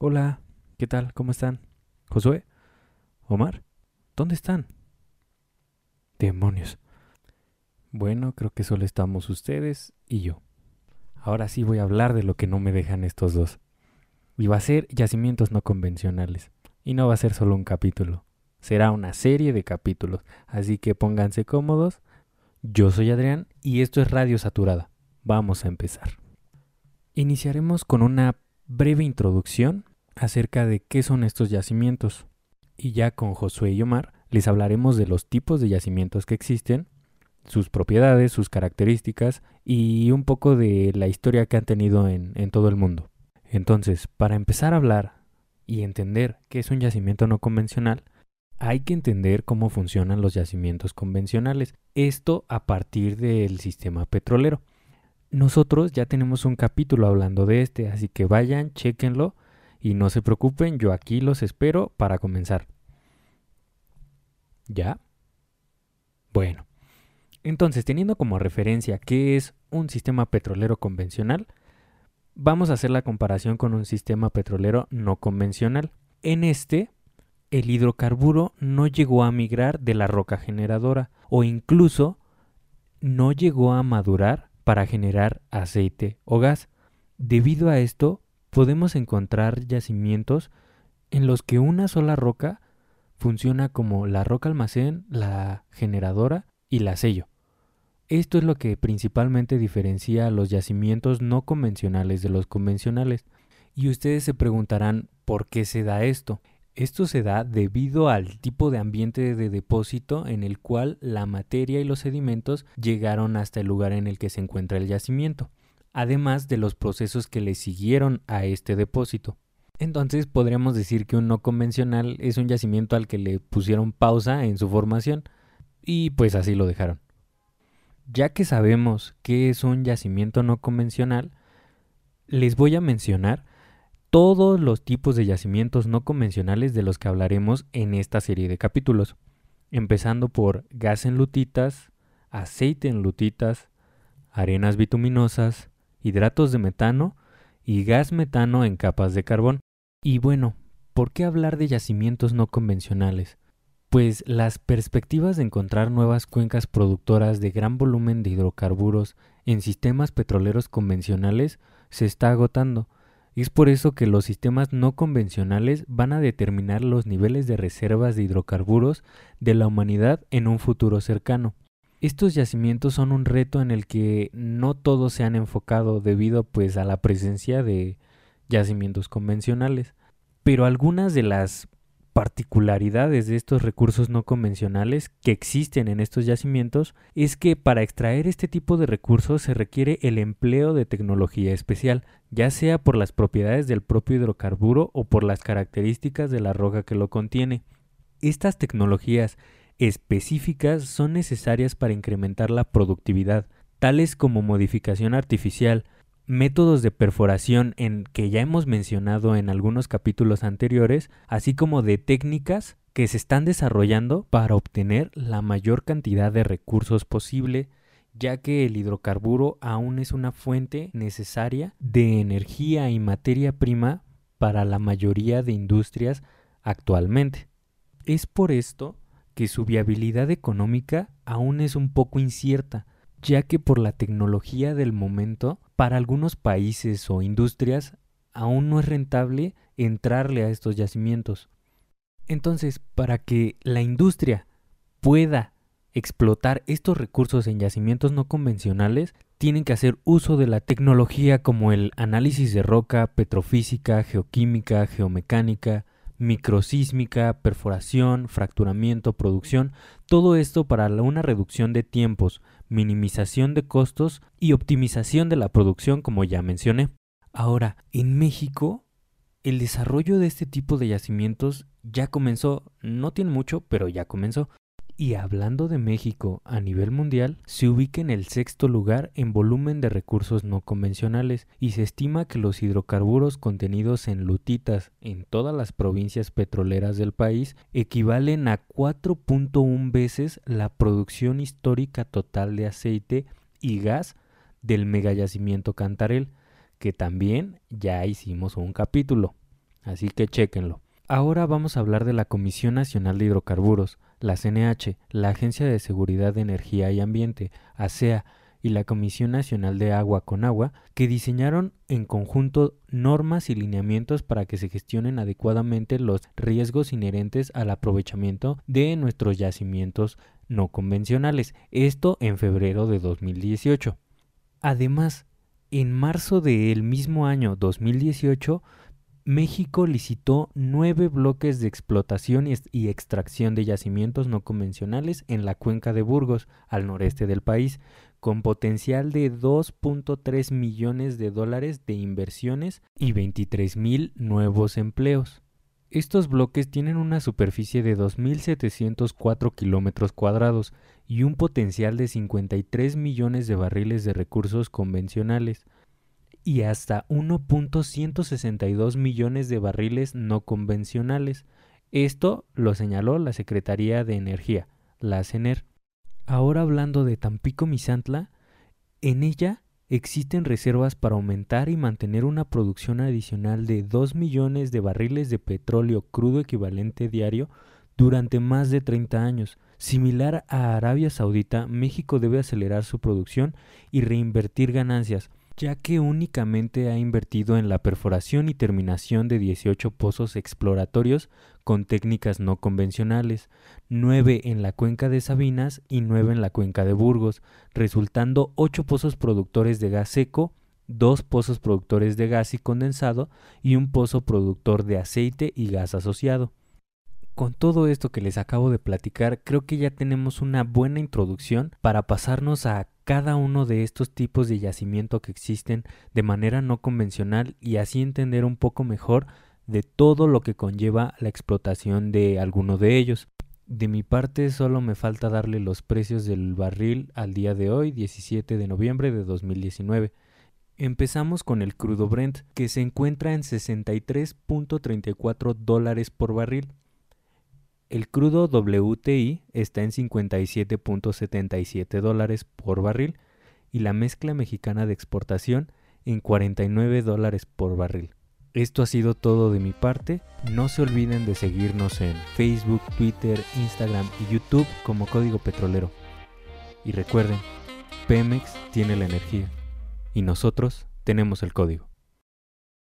Hola, ¿qué tal? ¿Cómo están? ¿Josué? ¿Omar? ¿Dónde están? Demonios. Bueno, creo que solo estamos ustedes y yo. Ahora sí voy a hablar de lo que no me dejan estos dos. Y va a ser yacimientos no convencionales. Y no va a ser solo un capítulo. Será una serie de capítulos. Así que pónganse cómodos. Yo soy Adrián y esto es Radio Saturada. Vamos a empezar. Iniciaremos con una breve introducción acerca de qué son estos yacimientos. Y ya con Josué y Omar les hablaremos de los tipos de yacimientos que existen, sus propiedades, sus características y un poco de la historia que han tenido en, en todo el mundo. Entonces, para empezar a hablar y entender qué es un yacimiento no convencional, hay que entender cómo funcionan los yacimientos convencionales. Esto a partir del sistema petrolero. Nosotros ya tenemos un capítulo hablando de este, así que vayan, chequenlo y no se preocupen, yo aquí los espero para comenzar. ¿Ya? Bueno, entonces teniendo como referencia qué es un sistema petrolero convencional, vamos a hacer la comparación con un sistema petrolero no convencional. En este, el hidrocarburo no llegó a migrar de la roca generadora o incluso no llegó a madurar para generar aceite o gas. Debido a esto, podemos encontrar yacimientos en los que una sola roca funciona como la roca almacén, la generadora y la sello. Esto es lo que principalmente diferencia a los yacimientos no convencionales de los convencionales. Y ustedes se preguntarán por qué se da esto. Esto se da debido al tipo de ambiente de depósito en el cual la materia y los sedimentos llegaron hasta el lugar en el que se encuentra el yacimiento, además de los procesos que le siguieron a este depósito. Entonces podríamos decir que un no convencional es un yacimiento al que le pusieron pausa en su formación y pues así lo dejaron. Ya que sabemos qué es un yacimiento no convencional, les voy a mencionar todos los tipos de yacimientos no convencionales de los que hablaremos en esta serie de capítulos, empezando por gas en lutitas, aceite en lutitas, arenas bituminosas, hidratos de metano y gas metano en capas de carbón. Y bueno, ¿por qué hablar de yacimientos no convencionales? Pues las perspectivas de encontrar nuevas cuencas productoras de gran volumen de hidrocarburos en sistemas petroleros convencionales se está agotando, es por eso que los sistemas no convencionales van a determinar los niveles de reservas de hidrocarburos de la humanidad en un futuro cercano. Estos yacimientos son un reto en el que no todos se han enfocado debido pues a la presencia de yacimientos convencionales. Pero algunas de las particularidades de estos recursos no convencionales que existen en estos yacimientos es que para extraer este tipo de recursos se requiere el empleo de tecnología especial, ya sea por las propiedades del propio hidrocarburo o por las características de la roca que lo contiene. Estas tecnologías específicas son necesarias para incrementar la productividad, tales como modificación artificial, métodos de perforación en que ya hemos mencionado en algunos capítulos anteriores, así como de técnicas que se están desarrollando para obtener la mayor cantidad de recursos posible, ya que el hidrocarburo aún es una fuente necesaria de energía y materia prima para la mayoría de industrias actualmente. Es por esto que su viabilidad económica aún es un poco incierta, ya que por la tecnología del momento, para algunos países o industrias aún no es rentable entrarle a estos yacimientos. Entonces, para que la industria pueda explotar estos recursos en yacimientos no convencionales, tienen que hacer uso de la tecnología como el análisis de roca, petrofísica, geoquímica, geomecánica, microsísmica, perforación, fracturamiento, producción, todo esto para una reducción de tiempos, minimización de costos y optimización de la producción, como ya mencioné. Ahora, en México, el desarrollo de este tipo de yacimientos ya comenzó, no tiene mucho, pero ya comenzó. Y hablando de México a nivel mundial, se ubica en el sexto lugar en volumen de recursos no convencionales y se estima que los hidrocarburos contenidos en lutitas en todas las provincias petroleras del país equivalen a 4.1 veces la producción histórica total de aceite y gas del megayacimiento Cantarel, que también ya hicimos un capítulo. así que chéquenlo. Ahora vamos a hablar de la Comisión Nacional de Hidrocarburos, la CNH, la Agencia de Seguridad de Energía y Ambiente, ASEA, y la Comisión Nacional de Agua con Agua, que diseñaron en conjunto normas y lineamientos para que se gestionen adecuadamente los riesgos inherentes al aprovechamiento de nuestros yacimientos no convencionales, esto en febrero de 2018. Además, en marzo del mismo año 2018, México licitó nueve bloques de explotación y extracción de yacimientos no convencionales en la cuenca de Burgos, al noreste del país, con potencial de 2.3 millones de dólares de inversiones y 23 mil nuevos empleos. Estos bloques tienen una superficie de 2.704 kilómetros cuadrados y un potencial de 53 millones de barriles de recursos convencionales, y hasta 1.162 millones de barriles no convencionales. Esto lo señaló la Secretaría de Energía, la CENER. Ahora hablando de Tampico Misantla, en ella existen reservas para aumentar y mantener una producción adicional de 2 millones de barriles de petróleo crudo equivalente diario durante más de 30 años. Similar a Arabia Saudita, México debe acelerar su producción y reinvertir ganancias, ya que únicamente ha invertido en la perforación y terminación de 18 pozos exploratorios con técnicas no convencionales, 9 en la cuenca de Sabinas y 9 en la cuenca de Burgos, resultando 8 pozos productores de gas seco, 2 pozos productores de gas y condensado y un pozo productor de aceite y gas asociado. Con todo esto que les acabo de platicar, creo que ya tenemos una buena introducción para pasarnos a cada uno de estos tipos de yacimiento que existen de manera no convencional y así entender un poco mejor de todo lo que conlleva la explotación de alguno de ellos. De mi parte solo me falta darle los precios del barril al día de hoy, 17 de noviembre de 2019. Empezamos con el crudo Brent, que se encuentra en 63.34 dólares por barril. El crudo WTI está en 57.77 dólares por barril y la mezcla mexicana de exportación en 49 dólares por barril. Esto ha sido todo de mi parte. No se olviden de seguirnos en Facebook, Twitter, Instagram y YouTube como Código Petrolero. Y recuerden, Pemex tiene la energía y nosotros tenemos el código.